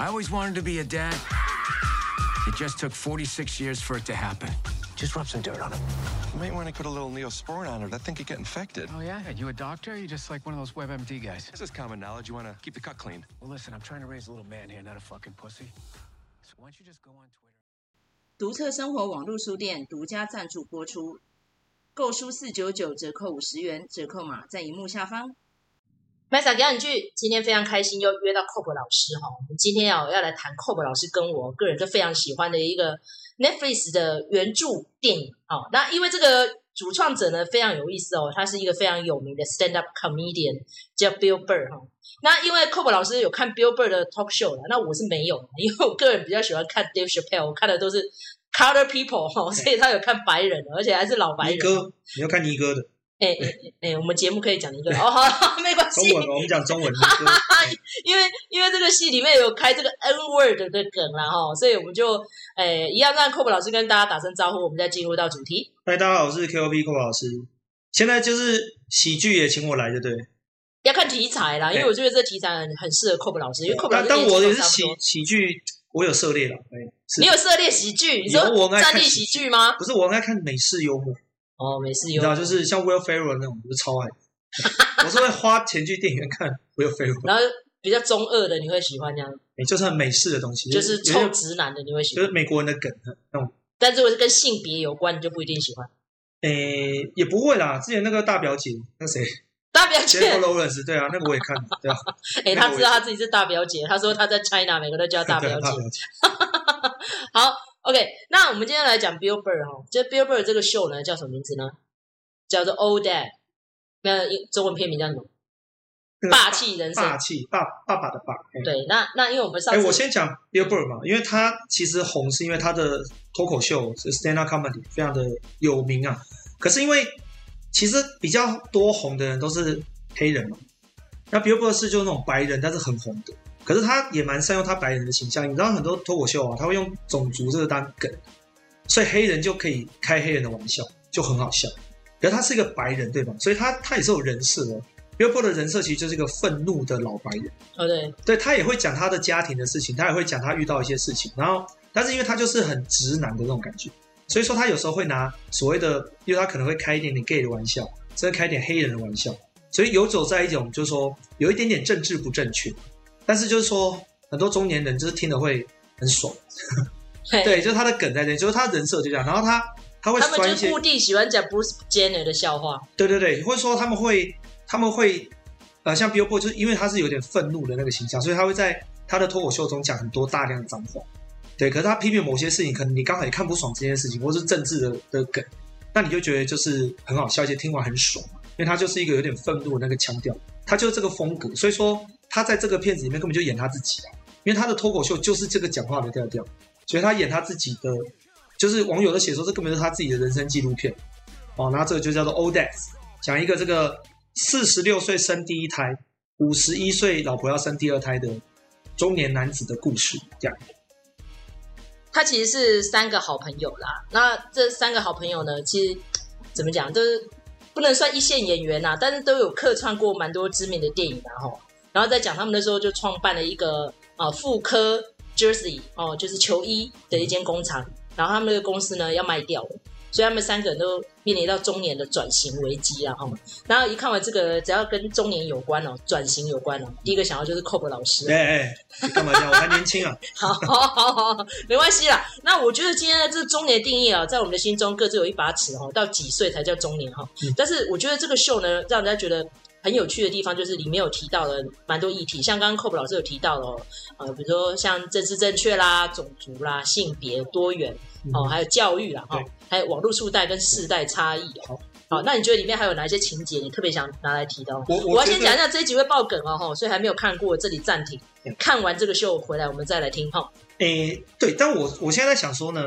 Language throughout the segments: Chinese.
I always wanted to be a dad. It just took 46 years for it to happen. Just rub some dirt on him. You might want to put a little neosporin on it. I think it get infected. Oh, yeah? Are you a doctor? Or you just like one of those WebMD guys? This is common knowledge. You want to keep the cut clean. Well, listen, I'm trying to raise a little man here, not a fucking pussy. So why don't you just go on Twitter? 独特生活网络书店独家赞助播出，购书四九九折扣五十元，折扣码在荧幕下方。 麦莎表演剧，今天非常开心又约到 Cob 老师哈，我们今天要要来谈 Cob 老师跟我个人都非常喜欢的一个 Netflix 的原著电影啊。那因为这个主创者呢非常有意思哦，他是一个非常有名的 stand up comedian 叫 Bill Burr 哈。那因为 Cob 老师有看 Bill Burr 的 talk show 了，那我是没有，因为我个人比较喜欢看 Dave Chappelle，我看的都是。Color people 哈，所以他有看白人，而且还是老白人。尼哥，你要看尼哥的。哎哎哎，我们节目可以讲一个哦，好，没关系。中文，我们讲中文。因为因为这个戏里面有开这个 N word 的梗啦哈，所以我们就诶一样让 Cob 老师跟大家打声招呼，我们再进入到主题。嗨，大家好，我是 KOP Cob 老师。现在就是喜剧也请我来，对不对？要看题材啦，因为我觉得这题材很很适合 Cob 老师，因为师。但我也是喜喜剧。我有涉猎了，你有涉猎喜剧？你说战地喜剧吗？不是，我爱看美式幽默。哦，美式你知道，就是像 Will Ferrell 那种，我就超爱。我是会花钱去电影院看 Will Ferrell。然后比较中二的，你会喜欢这样？哎，就是很美式的东西，就是臭直男的，你会喜欢？就是美国人的梗那种。但如果是跟性别有关，你就不一定喜欢。诶，也不会啦。之前那个大表姐，那谁？大表姐，Jennifer Lawrence，对啊，那个我也看，对啊。哎，他知道他自己是大表姐，他说他在 China，每个都叫大表姐。好，OK，那我们今天来讲 Bill Burr 哈，这 Bill Burr 这个秀呢叫什么名字呢？叫做 Old Dad，那中文片名叫什么？霸气人生，霸气爸爸爸的爸。对，那那因为我们上次，哎，我先讲 Bill Burr 嘛，因为他其实红是因为他的脱口秀是 stand up comedy 非常的有名啊，可是因为。其实比较多红的人都是黑人嘛，那 Bill Burr 是就是那种白人，但是很红的。可是他也蛮善用他白人的形象，你知道很多脱口秀啊，他会用种族这个当梗，所以黑人就可以开黑人的玩笑，就很好笑。可是他是一个白人，对吧？所以他他也是有人设的。约伯的人设其实就是一个愤怒的老白人。哦，对，对他也会讲他的家庭的事情，他也会讲他遇到一些事情，然后但是因为他就是很直男的那种感觉。所以说他有时候会拿所谓的，因为他可能会开一点点 gay 的玩笑，甚至开一点黑人的玩笑，所以游走在一种就是说有一点点政治不正确，但是就是说很多中年人就是听了会很爽，对，就是他的梗在这里，就是他的人设就这样，然后他他会他们就固定喜欢讲 Bruce Jenner 的笑话，对对对，或者说他们会他们会呃像 Billboard 就是因为他是有点愤怒的那个形象，所以他会在他的脱口秀中讲很多大量的脏话。对，可是他批评某些事情，可能你刚好也看不爽这件事情，或是政治的的梗，那你就觉得就是很好笑，而且听完很爽，因为他就是一个有点愤怒的那个腔调，他就是这个风格，所以说他在这个片子里面根本就演他自己啊，因为他的脱口秀就是这个讲话的调调，所以他演他自己的，就是网友都写说这根本是他自己的人生纪录片，哦，那这个就叫做 Old Dad，讲一个这个四十六岁生第一胎，五十一岁老婆要生第二胎的中年男子的故事，这样。他其实是三个好朋友啦，那这三个好朋友呢，其实怎么讲，都是不能算一线演员呐，但是都有客串过蛮多知名的电影的哈。然后在讲他们的时候，就创办了一个啊妇科 jersey 哦，就是球衣的一间工厂，然后他们那个公司呢要卖掉了。所以他们三个人都面临到中年的转型危机啊！哈，然后一看完这个，只要跟中年有关哦，转型有关哦，第一个想到就是 Cob 老师。哎哎，你干嘛这样？我还年轻啊！好好好好，没关系啦。那我觉得今天的这中年定义啊，在我们的心中各自有一把尺哈，到几岁才叫中年哈？嗯、但是我觉得这个秀呢，让人家觉得很有趣的地方，就是里面有提到了蛮多议题，像刚刚 Cob 老师有提到了，呃，比如说像政治正确啦、种族啦、性别多元。哦，还有教育啦，哈对，还有网络世代跟世代差异。哦，好，那你觉得里面还有哪一些情节你特别想拿来提到？我我，我要先讲一下这一集会爆梗哦，哈，所以还没有看过，这里暂停，看完这个秀回来我们再来听哈。诶，对，但我我现在在想说呢，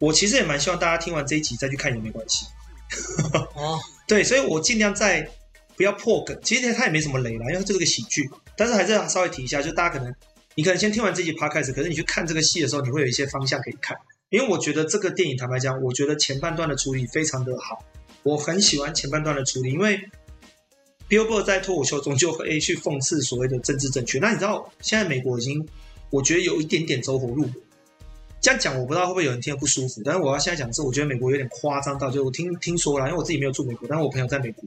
我其实也蛮希望大家听完这一集再去看也没关系。哦，对，所以我尽量在不要破梗，其实它也没什么雷啦，因为这个喜剧，但是还是要稍微提一下，就大家可能。你可能先听完这集 podcast，可是你去看这个戏的时候，你会有一些方向可以看。因为我觉得这个电影，坦白讲，我觉得前半段的处理非常的好，我很喜欢前半段的处理。因为 Billboard 在脱口秀中就会去讽刺所谓的政治正确。那你知道现在美国已经，我觉得有一点点走火入魔。这样讲我不知道会不会有人听得不舒服，但是我要现在讲是，我觉得美国有点夸张到，就我听听说了，因为我自己没有住美国，但是我朋友在美国，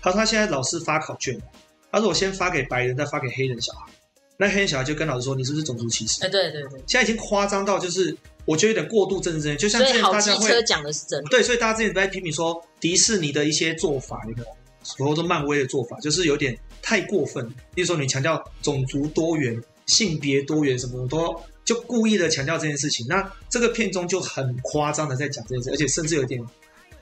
他说他现在老师发考卷，他说我先发给白人，再发给黑人小孩，那黑人小孩就跟老师说，你是不是种族歧视？哎，对对对，现在已经夸张到就是我觉得有点过度政治正确，就像之前大家会讲的是真的，对，所以大家之前都在批评说迪士尼的一些做法，那个或者说漫威的做法，就是有点太过分，例如说你强调种族多元、性别多元什么的都。就故意的强调这件事情，那这个片中就很夸张的在讲这件事，而且甚至有点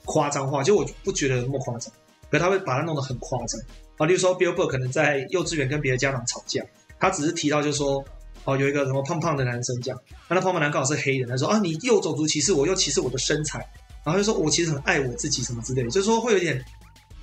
夸张化。就我不觉得那么夸张，可他会把它弄得很夸张啊。例如说，Bill Burr 可能在幼稚园跟别的家长吵架，他只是提到就是说，哦，有一个什么胖胖的男生这样，那那胖胖男刚好是黑人，他说啊，你又种族歧视我，又歧视我的身材，然后就说我其实很爱我自己什么之类的，就是说会有点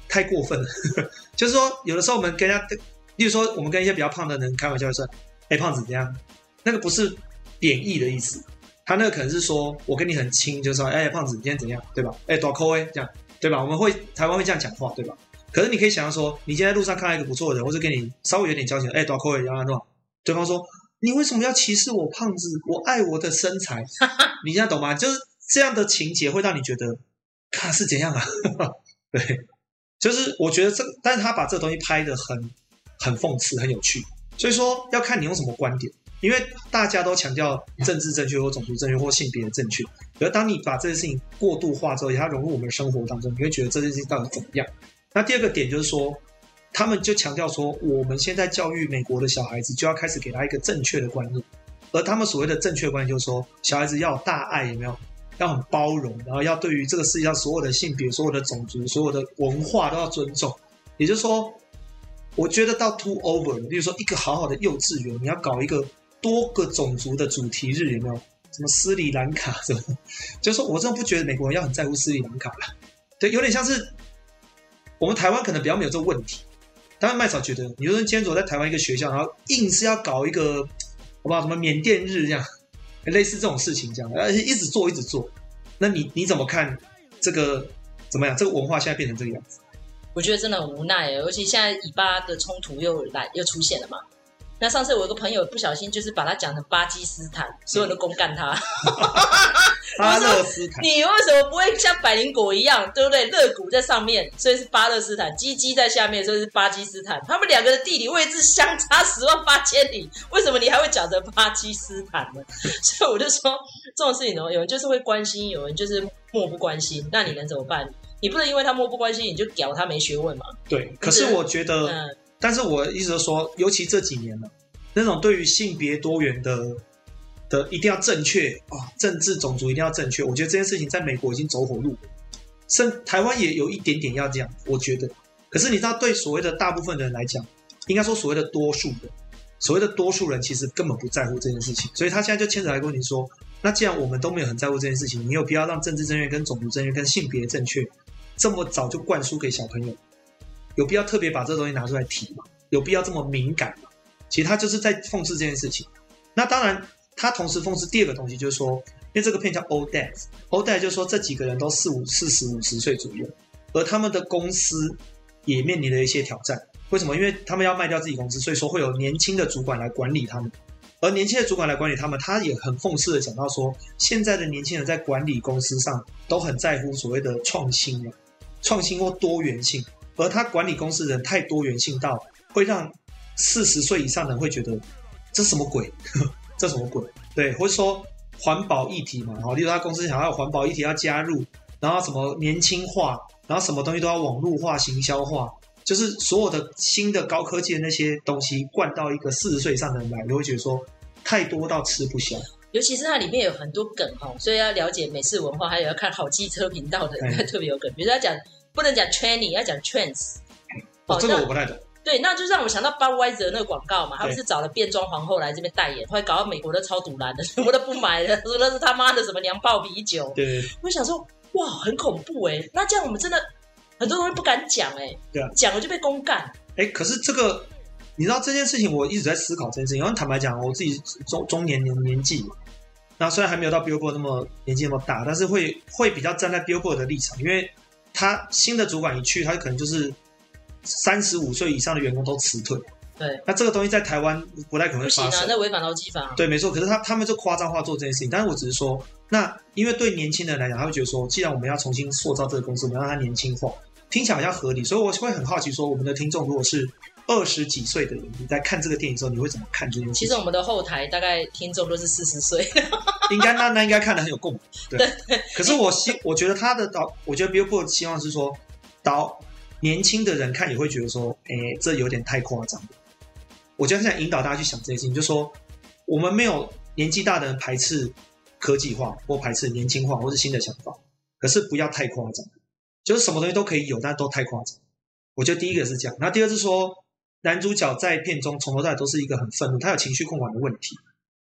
太过分了。就是说，有的时候我们跟人家，例如说，我们跟一些比较胖的人开玩笑说，哎，胖子怎样？那个不是。贬义的意思，他那个可能是说我跟你很亲，就是说，哎，胖子，你今天怎样，对吧？哎，大扣哎，这样，对吧？我们会台湾会这样讲话，对吧？可是你可以想象说，你今天在路上看到一个不错的人，或者跟你稍微有点交情，哎，大扣哎，然后呢，对方说，你为什么要歧视我胖子？我爱我的身材，你现在懂吗？就是这样的情节会让你觉得，看是怎样啊？对，就是我觉得这，但是他把这个东西拍得很很讽刺，很有趣，所以说要看你用什么观点。因为大家都强调政治正确或种族正确或性别的正确，而当你把这件事情过度化之后，它融入我们的生活当中，你会觉得这件事情到底怎么样？那第二个点就是说，他们就强调说，我们现在教育美国的小孩子，就要开始给他一个正确的观念，而他们所谓的正确观念就是说，小孩子要有大爱，有没有？要很包容，然后要对于这个世界上所有的性别、所有的种族、所有的文化都要尊重。也就是说，我觉得到 too over，了比如说一个好好的幼稚园，你要搞一个。多个种族的主题日有没有？什么斯里兰卡什么？就是说我真的不觉得美国人要很在乎斯里兰卡了。对，有点像是我们台湾可能比较没有这个问题。当然麦草觉得，你说今天走在台湾一个学校，然后硬是要搞一个，好不好？什么缅甸日这样，类似这种事情这样，而且一直做一直做。那你你怎么看这个怎么样？这个文化现在变成这个样子？我觉得真的很无奈，尤其现在以巴的冲突又来又出现了嘛。那上次我有个朋友不小心就是把他讲成巴基斯坦，所有人都公干他。巴勒斯坦，你为什么不会像百灵果一样，对不对？肋骨在上面，所以是巴勒斯坦；鸡鸡在下面，所以是巴基斯坦。他们两个的地理位置相差 十万八千里，为什么你还会讲成巴基斯坦呢？所以我就说这种事情呢，有人就是会关心，有人就是漠不关心。那你能怎么办？你不能因为他漠不关心，你就屌他没学问嘛？对。可是我觉得。嗯但是我一直说，尤其这几年了，那种对于性别多元的的一定要正确啊，政治种族一定要正确，我觉得这件事情在美国已经走火入魔，甚台湾也有一点点要这样，我觉得。可是你知道，对所谓的大部分的人来讲，应该说所谓的多数人，所谓的多数人其实根本不在乎这件事情，所以他现在就牵扯来跟你说，那既然我们都没有很在乎这件事情，你有必要让政治正确、跟种族正确、跟性别正确这么早就灌输给小朋友？有必要特别把这东西拿出来提吗？有必要这么敏感吗？其实他就是在讽刺这件事情。那当然，他同时讽刺第二个东西，就是说，因为这个片叫 Old Dads，Old Dads 就是说这几个人都四五四十五十岁左右，而他们的公司也面临了一些挑战。为什么？因为他们要卖掉自己公司，所以说会有年轻的主管来管理他们。而年轻的主管来管理他们，他也很讽刺的讲到说，现在的年轻人在管理公司上都很在乎所谓的创新啊，创新或多元性。而他管理公司的人太多元性到会让四十岁以上的人会觉得这什么鬼？这什么鬼？对，或者说环保议题嘛，然后例如他公司想要环保议题要加入，然后什么年轻化，然后什么东西都要网络化、行销化，就是所有的新的高科技的那些东西灌到一个四十岁以上的人来，你会觉得说太多到吃不消。尤其是它里面有很多梗哈，所以要了解美式文化，还有要看好机车频道的人 特别有梗，比如他讲。不能讲 tranny，要讲 trans。哦，这个我不太懂。对，那就让我想到 Budweiser 那个广告嘛，他不是找了变装皇后来这边代言，后来搞到美国的超堵烂的，什么都不买了，说那是他妈的什么娘炮啤酒。对。我想说，哇，很恐怖哎！那这样我们真的很多人不敢讲哎。对啊。讲了就被公干。哎，可是这个，你知道这件事情，我一直在思考这件事情。因为坦白讲，我自己中中年年年纪，那虽然还没有到 Billboard 那么年纪那么大，但是会会比较站在 Billboard 的立场，因为。他新的主管一去，他可能就是三十五岁以上的员工都辞退。对，那这个东西在台湾不太可能会发生。那违反劳基法。对，没错。可是他他们就夸张化做这件事情，但是我只是说，那因为对年轻人来讲，他会觉得说，既然我们要重新塑造这个公司，我们要让它年轻化，听起来好像合理，所以我会很好奇说，我们的听众如果是二十几岁的人，你在看这个电影的时候，你会怎么看这件事情？其实我们的后台大概听众都是四十岁，应该那那应该看的很有共鸣。对，对可是我希 我觉得他的导，我觉得 Billboard 希望是说导年轻的人看也会觉得说，哎，这有点太夸张。我觉得想引导大家去想这些事情，就是说我们没有年纪大的人排斥科技化或排斥年轻化或是新的想法，可是不要太夸张，就是什么东西都可以有，但都太夸张。我觉得第一个是这样，那第二是说男主角在片中从头到尾都是一个很愤怒，他有情绪控管的问题。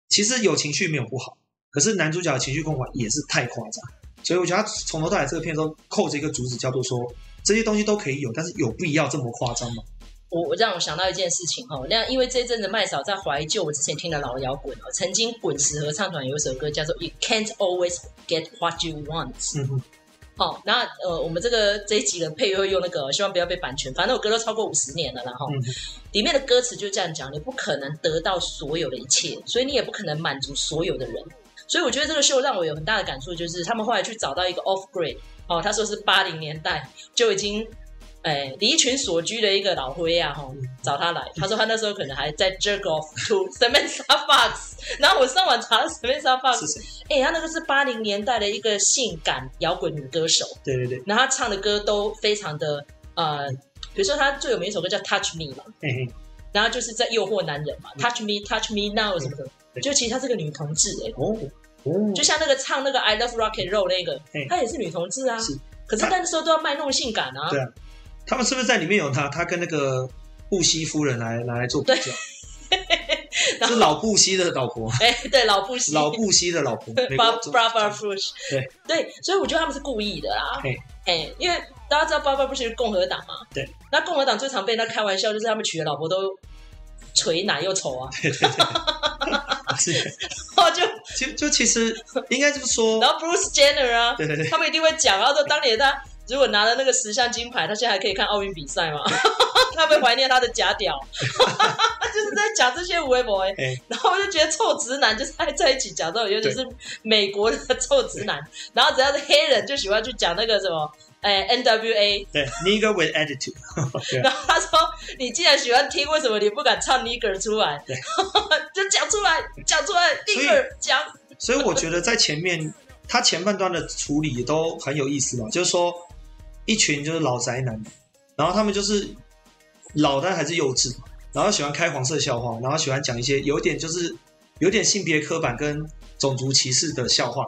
其实有情绪没有不好，可是男主角的情绪控管也是太夸张，所以我觉得他从头到尾这个片中扣着一个主旨，叫做说这些东西都可以有，但是有必要这么夸张吗？我我让我想到一件事情哈，那因为这一阵子麦嫂在怀旧，我之前听的老摇滚哦，曾经滚石合唱团有一首歌叫做《You Can't Always Get What You Want》。嗯哼。好，那呃，我们这个这一集的配乐会用那个，希望不要被版权。反正我歌都超过五十年了，然后、嗯、里面的歌词就这样讲：你不可能得到所有的一切，所以你也不可能满足所有的人。所以我觉得这个秀让我有很大的感触，就是他们后来去找到一个 Off Grid，哦，他说是八零年代就已经。哎，离群所居的一个老灰啊，哈，找他来。他说他那时候可能还在 jerk off to Samantha Fox。然后我上网查了 Samantha Fox，哎，他那个是八零年代的一个性感摇滚女歌手。对对对。然后他唱的歌都非常的呃，比如说他最有名一首歌叫 Touch Me 嘛，嘿嘿，然后就是在诱惑男人嘛，Touch Me, Touch Me Now 什么的。就其实她是个女同志哎，哦哦，就像那个唱那个 I Love Rock and Roll 那个，她也是女同志啊。是。可是那时候都要卖弄性感啊。对啊。他们是不是在里面有他？他跟那个布希夫人来来做比较，是老布希的老婆。哎，对，老布希，老布希的老婆。Barbara Bush。对对，所以我觉得他们是故意的啦。哎，因为大家知道 Barbara Bush 是共和党嘛。对。那共和党最常被他开玩笑，就是他们娶的老婆都垂奶又丑啊。对对对。是。然后就就就其实应该就是说，然后 Bruce Jenner 啊，对对对，他们一定会讲，然后说当年他。如果拿了那个十项金牌，他现在还可以看奥运比赛吗？他会怀念他的假屌，就是在讲这些微博哎。然后我就觉得臭直男就是爱在一起讲这种，尤其是美国的臭直男。然后只要是黑人，就喜欢去讲那个什么，哎，NWA。对，Nigger with attitude。然后他说：“你既然喜欢听，为什么你不敢唱 Nigger 出来？对，就讲出来，讲出来，Nigger 讲。”所以我觉得在前面，他前半段的处理都很有意思嘛，就是说。一群就是老宅男，然后他们就是老但还是幼稚，然后喜欢开黄色笑话，然后喜欢讲一些有点就是有点性别刻板跟种族歧视的笑话。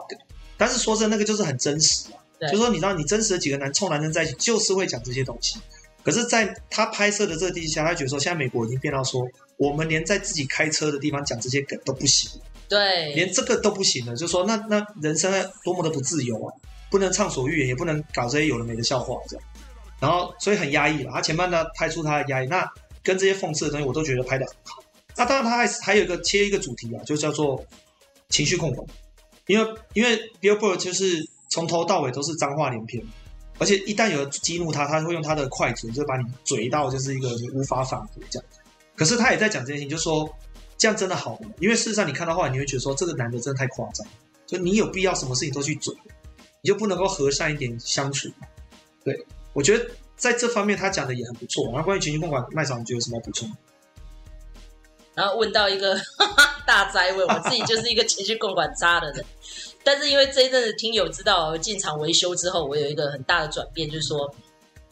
但是说真的，那个就是很真实嘛，对就说你知道，你真实的几个男臭男生在一起，就是会讲这些东西。可是，在他拍摄的这个地下，他觉得说，现在美国已经变到说，我们连在自己开车的地方讲这些梗都不行，对，连这个都不行了，就说那那人生多么的不自由啊！不能畅所欲言，也不能搞这些有的没的笑话，这样，然后所以很压抑了。他前半段拍出他的压抑，那跟这些讽刺的东西，我都觉得拍得很好。那当然，他还还有一个切一个主题啊，就叫做情绪控管。因为因为 Billboard 就是从头到尾都是脏话连篇，而且一旦有人激怒他，他会用他的快嘴就把你嘴到就是一个你无法反驳这样。可是他也在讲这件事情，就说这样真的好吗？因为事实上你看到后来，你会觉得说这个男的真的太夸张，就你有必要什么事情都去嘴。你就不能够和善一点相处？对，我觉得在这方面他讲的也很不错。然后关于情绪控管，麦嫂你觉得有什么补充？然后问到一个 大灾问，我自己就是一个情绪控管渣的人，但是因为这一阵子听友知道我进场维修之后，我有一个很大的转变，就是说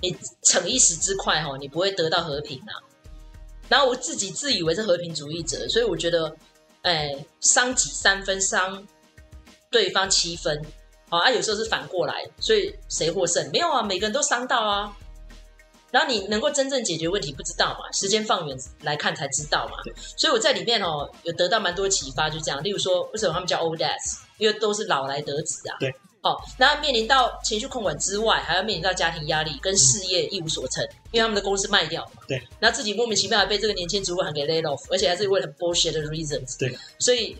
你逞一时之快哈，你不会得到和平啊。然后我自己自以为是和平主义者，所以我觉得，哎，伤己三分，伤对方七分。啊，有时候是反过来，所以谁获胜？没有啊，每个人都伤到啊。然后你能够真正解决问题，不知道嘛？时间放远来看才知道嘛。所以我在里面哦，有得到蛮多启发，就这样。例如说，为什么他们叫 old dads？因为都是老来得子啊。对。好，然后面临到情绪控管之外，还要面临到家庭压力跟事业一无所成，嗯、因为他们的公司卖掉嘛。对。然后自己莫名其妙还被这个年轻主管给 laid off，而且还是为了很 bullshit 的 reasons。对。所以。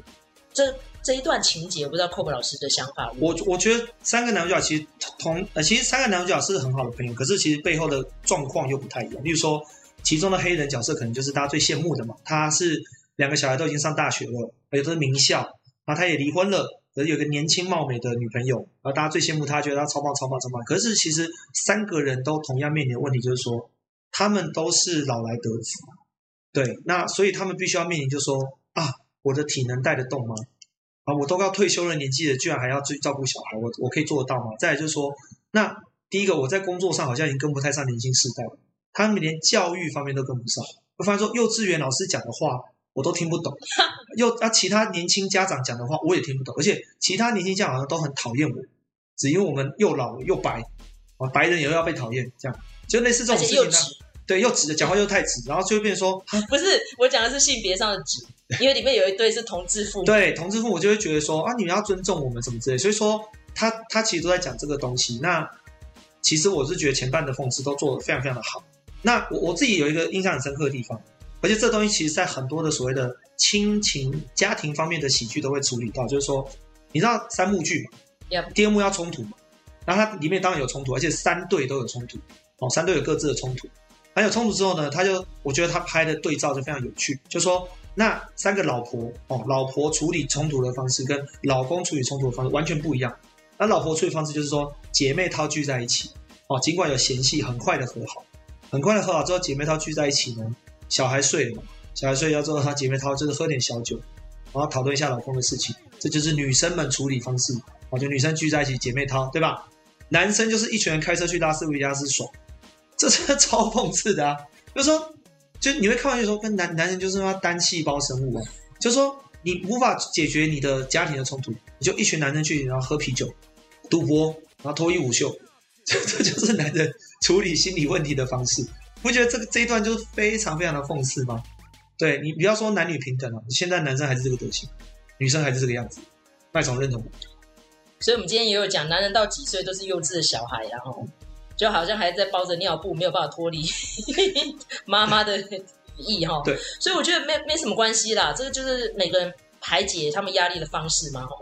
这这一段情节，不知道 Kobe 老师的想法。我我觉得三个男主角其实同呃，其实三个男主角是很好的朋友，可是其实背后的状况又不太一样。例如说，其中的黑人角色可能就是大家最羡慕的嘛，他是两个小孩都已经上大学了，而且都是名校，然后他也离婚了，而有个年轻貌美的女朋友，然后大家最羡慕他，觉得他超棒超棒超棒。可是其实三个人都同样面临的问题，就是说他们都是老来得子，对，那所以他们必须要面临，就是说，我的体能带得动吗？啊，我都要退休了年纪了，居然还要去照顾小孩，我我可以做得到吗？再来就是说，那第一个我在工作上好像已经跟不太上年轻世代了，他们连教育方面都跟不上。我发现说，幼稚园老师讲的话我都听不懂，又啊，其他年轻家长讲的话我也听不懂，而且其他年轻家长好像都很讨厌我，只因为我们又老又白，啊，白人也要被讨厌，这样就类似这种事情呢。对，又直的讲话又太直，然后就会变成说，不是我讲的是性别上的直。因为里面有一对是同志父母，对同志父母就会觉得说啊，你们要尊重我们什么之类，所以说他他其实都在讲这个东西。那其实我是觉得前半的讽刺都做得非常非常的好。那我我自己有一个印象很深刻的地方，而且这东西其实在很多的所谓的亲情家庭方面的喜剧都会处理到，就是说你知道三幕剧嘛.第二幕要冲突嘛，然后它里面当然有冲突，而且三对都有冲突哦，三对有各自的冲突。还有冲突之后呢，他就我觉得他拍的对照就非常有趣，就说。那三个老婆哦，老婆处理冲突的方式跟老公处理冲突的方式完全不一样。那老婆处理方式就是说，姐妹淘聚在一起哦，尽管有嫌隙，很快的和好，很快的和好之后，姐妹淘聚在一起呢，小孩睡了嘛，小孩睡了之后，她姐妹淘就是喝点小酒，然后讨论一下老公的事情，这就是女生们处理方式哦，就女生聚在一起，姐妹淘对吧？男生就是一群人开车去拉斯维加斯爽，这是超讽刺的啊，就是说。就你会看完就说，跟男男人就是他单细胞生物啊，就是说你无法解决你的家庭的冲突，你就一群男人去然后喝啤酒、赌博，然后脱衣舞秀，这这就是男人处理心理问题的方式。不觉得这个这一段就是非常非常的讽刺吗？对，你不要说男女平等了，现在男生还是这个德行，女生还是这个样子，麦总认同？所以我们今天也有讲，男人到几岁都是幼稚的小孩，然后。就好像还在包着尿布，没有办法脱离 妈妈的意哈。对，所以我觉得没没什么关系啦，这个就是每个人排解他们压力的方式嘛。哈，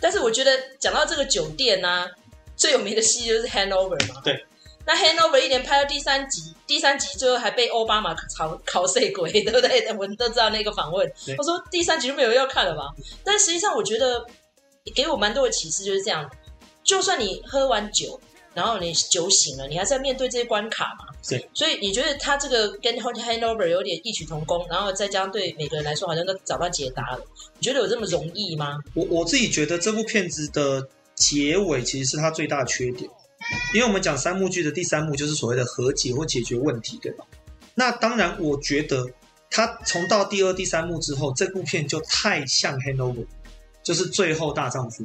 但是我觉得讲到这个酒店呢、啊，最有名的戏就是 Hangover 嘛。对，那 Hangover 一连拍到第三集，第三集最后还被奥巴马炒考碎鬼，对不对？我们都知道那个访问，他对说第三集就没有人要看了吧？但实际上我觉得给我蛮多的启示，就是这样，就算你喝完酒。然后你酒醒了，你还在面对这些关卡嘛？对。所以你觉得他这个跟《handover》有点异曲同工，然后再加上对每个人来说好像都找到解答了。你觉得有这么容易吗？我我自己觉得这部片子的结尾其实是它最大的缺点，因为我们讲三幕剧的第三幕就是所谓的和解或解决问题，对吧？那当然，我觉得他从到第二、第三幕之后，这部片就太像《handover，》，就是最后大丈夫。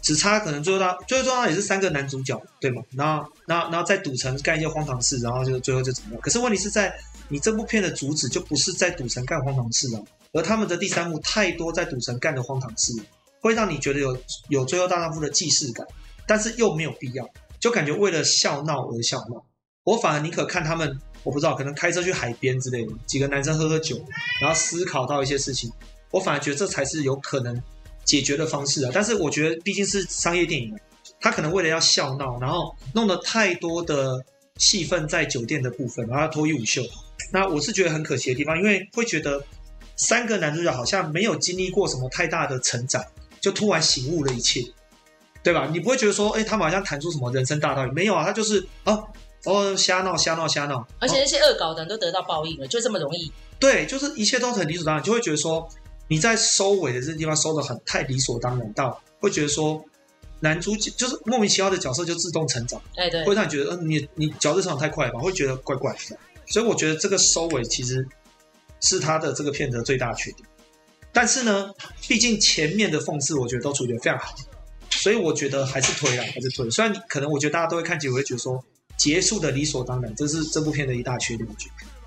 只差可能最后到最后最后也是三个男主角，对吗？然后然后然后在赌城干一些荒唐事，然后就最后就怎么样？可是问题是在你这部片的主旨就不是在赌城干荒唐事啊，而他们的第三幕太多在赌城干的荒唐事，会让你觉得有有最后大丈夫的既视感，但是又没有必要，就感觉为了笑闹而笑闹。我反而宁可看他们，我不知道可能开车去海边之类的，几个男生喝喝酒，然后思考到一些事情，我反而觉得这才是有可能。解决的方式啊，但是我觉得毕竟是商业电影，他可能为了要笑闹，然后弄了太多的戏份在酒店的部分，然后脱衣舞秀。那我是觉得很可惜的地方，因为会觉得三个男主角好像没有经历过什么太大的成长，就突然醒悟了一切，对吧？你不会觉得说，哎，他们好像谈出什么人生大道理？没有啊，他就是啊，哦，瞎闹瞎闹瞎闹，而且那些恶搞的人都得到报应了，就这么容易？对，就是一切都很理所当然，就会觉得说。你在收尾的这个地方收得很太理所当然，到会觉得说男主角就是莫名其妙的角色就自动成长，哎对，会让你觉得嗯你你角色成长太快了吧，会觉得怪怪的。所以我觉得这个收尾其实是他的这个片子的最大缺点。但是呢，毕竟前面的讽刺我觉得都处理得非常好，所以我觉得还是推了，还是推。虽然你可能我觉得大家都会看结尾会觉得说结束的理所当然，这是这部片的一大缺点，我觉得。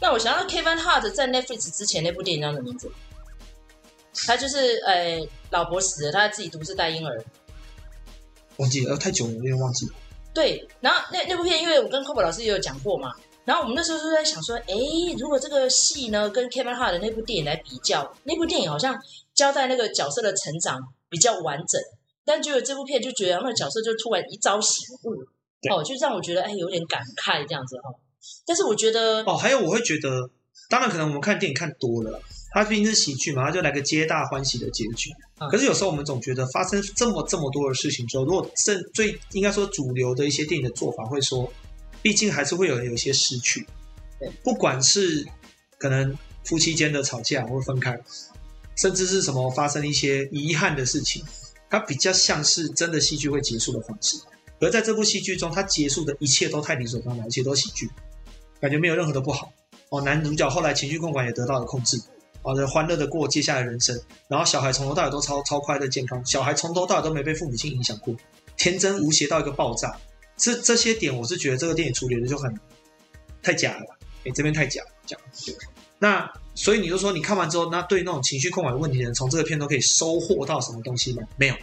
那我想到 Kevin Hart 在 Netflix 之前那部电影叫什么名字？他就是呃，老婆死了，他自己独自带婴儿。忘记了，太久了，有点忘记了。对，然后那那部片，因为我跟 Kobe 老师也有讲过嘛，然后我们那时候就在想说，哎，如果这个戏呢跟 Kevin Hart 的那部电影来比较，那部电影好像交代那个角色的成长比较完整，但结果这部片就觉得那个角色就突然一朝醒悟，哦，就让我觉得哎有点感慨这样子哈。但是我觉得哦，还有我会觉得，当然可能我们看电影看多了，它毕竟是喜剧嘛，它就来个皆大欢喜的结局。嗯、可是有时候我们总觉得发生这么这么多的事情之后，如果正最应该说主流的一些电影的做法会说，毕竟还是会有人有些失去。对，不管是可能夫妻间的吵架或分开，甚至是什么发生一些遗憾的事情，它比较像是真的戏剧会结束的方式。而在这部戏剧中，它结束的一切都太理所当然，而且都喜剧。感觉没有任何的不好哦。男主角后来情绪控管也得到了控制，哦，欢乐的过接下来的人生。然后小孩从头到尾都超超快乐健康，小孩从头到尾都没被父母亲影响过，天真无邪到一个爆炸。这这些点，我是觉得这个电影处理的就很太假了。哎，这边太假了，这样。那所以你就说，你看完之后，那对那种情绪控管问题的人，从这个片都可以收获到什么东西吗？没有，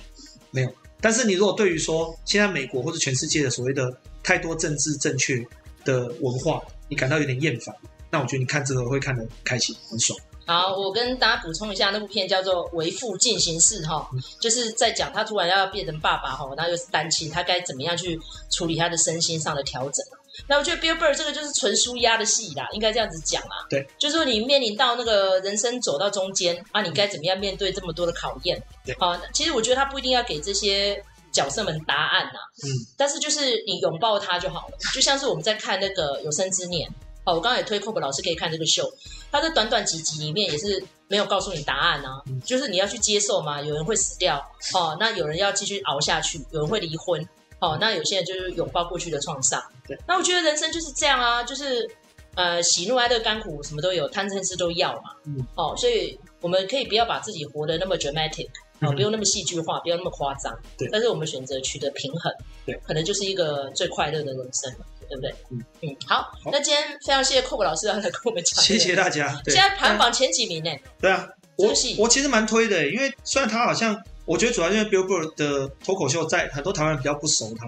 没有。但是你如果对于说现在美国或者全世界的所谓的太多政治正确的文化，你感到有点厌烦，那我觉得你看这个会看得开心，很爽。好，我跟大家补充一下，那部片叫做《为父进行式》哈，就是在讲他突然要变成爸爸哈，然后又是单亲，他该怎么样去处理他的身心上的调整。那我觉得 Bill Burr 这个就是纯舒压的戏啦，应该这样子讲啦。对，就是说你面临到那个人生走到中间啊，你该怎么样面对这么多的考验？对，好，其实我觉得他不一定要给这些角色们答案呐，嗯，但是就是你拥抱他就好了，就像是我们在看那个有生之年。哦，我刚刚也推 Cob 老师可以看这个秀，他在短短几集里面也是没有告诉你答案啊，嗯、就是你要去接受嘛，有人会死掉，哦，那有人要继续熬下去，有人会离婚，哦，那有些人就是拥抱过去的创伤，对，那我觉得人生就是这样啊，就是呃喜怒哀乐甘苦什么都有，贪嗔痴都要嘛，嗯，哦，所以我们可以不要把自己活得那么 dramatic，哦，不用那么戏剧化，不要那么夸张，对，但是我们选择取得平衡，对，可能就是一个最快乐的人生。对不对？嗯嗯，好，好，那今天非常谢谢 Cob 老师来跟我们讲，谢谢大家。现在排行榜前几名呢？对啊，我我其实蛮推的，因为虽然他好像，我觉得主要因为 Billboard 的脱口秀在很多台湾人比较不熟他，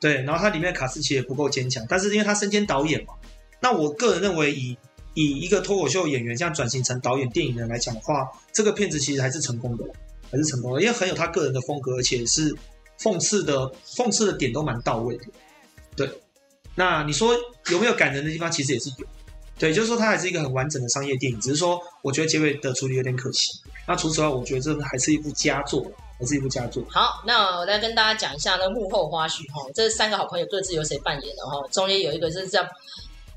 对，然后他里面的卡司其实也不够坚强，但是因为他身兼导演嘛，那我个人认为以以一个脱口秀演员这样转型成导演电影人来讲的话，这个片子其实还是成功的，还是成功的，因为很有他个人的风格，而且是讽刺的，讽刺的点都蛮到位的，对。那你说有没有感人的地方？其实也是有，对，就是说它还是一个很完整的商业电影，只是说我觉得结尾的处理有点可惜。那除此之外，我觉得这还是一部佳作，还是一部佳作。好，那我来跟大家讲一下那幕后花絮哈，这三个好朋友各自由谁扮演的哈？中间有一个是叫。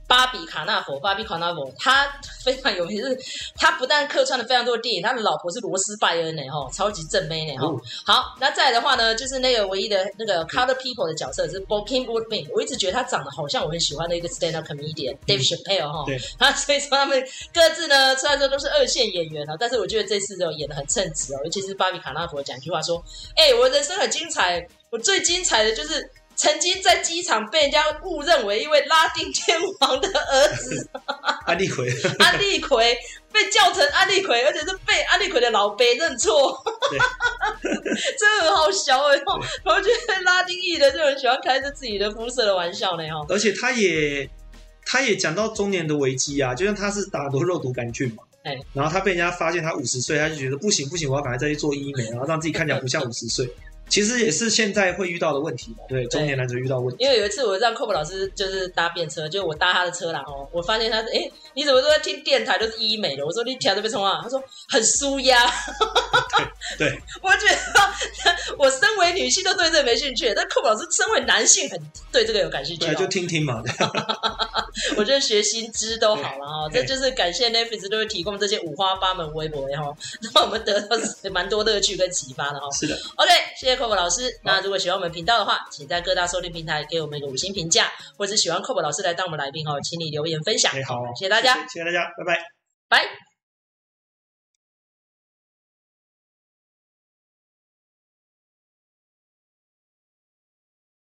芭比卡纳佛，芭比卡纳佛，他非常有名，是他不但客串了非常多的电影，他的老婆是罗斯拜恩呢，哈，超级正妹呢，哈、哦。好，那再来的话呢，就是那个唯一的那个 Color People 的角色是 b o k i n g Woodbine，我一直觉得他长得好像我很喜欢的一个 Stand Up Comedian、嗯、Dave Chappelle 哈。对。啊，所以说他们各自呢，虽然说都是二线演员啊，但是我觉得这次就演的很称职哦，尤其是芭比卡纳佛讲一句话说：“哎、欸，我人生很精彩，我最精彩的就是。”曾经在机场被人家误认为一位拉丁天王的儿子，安利奎，安利奎被叫成安利奎，而且是被安利奎的老辈认错，真的很好笑哎！我觉得拉丁裔的就很喜欢开着自己的肤色的玩笑呢哈。而且他也他也讲到中年的危机啊，就像他是打很多肉毒杆菌嘛，哎，然后他被人家发现他五十岁，他就觉得不行不行，我要赶快再去做医美，然后让自己看起来不像五十岁。其实也是现在会遇到的问题嘛，对，中年男子遇到问题。因为有一次我让 Cob 老师就是搭便车，就我搭他的车啦哦，我发现他是，哎，你怎么都在听电台都是医美的？我说你听这边冲啊，他说很舒压。对，我觉得我身为女性都对这个没兴趣，但 Cob 老师身为男性很对这个有感兴趣。对，就听听嘛。我觉得学新知都好了哈，这就是感谢 Netflix 都会提供这些五花八门微博哈，让我们得到蛮多乐趣跟启发的哈。是的，OK，谢谢。Cob 老师，那如果喜欢我们频道的话，请在各大收听平台给我们一个五星评价，或者喜欢 Cob 老师来当我们来宾哦，请你留言分享。好，谢谢大家，谢谢大家，拜拜，拜。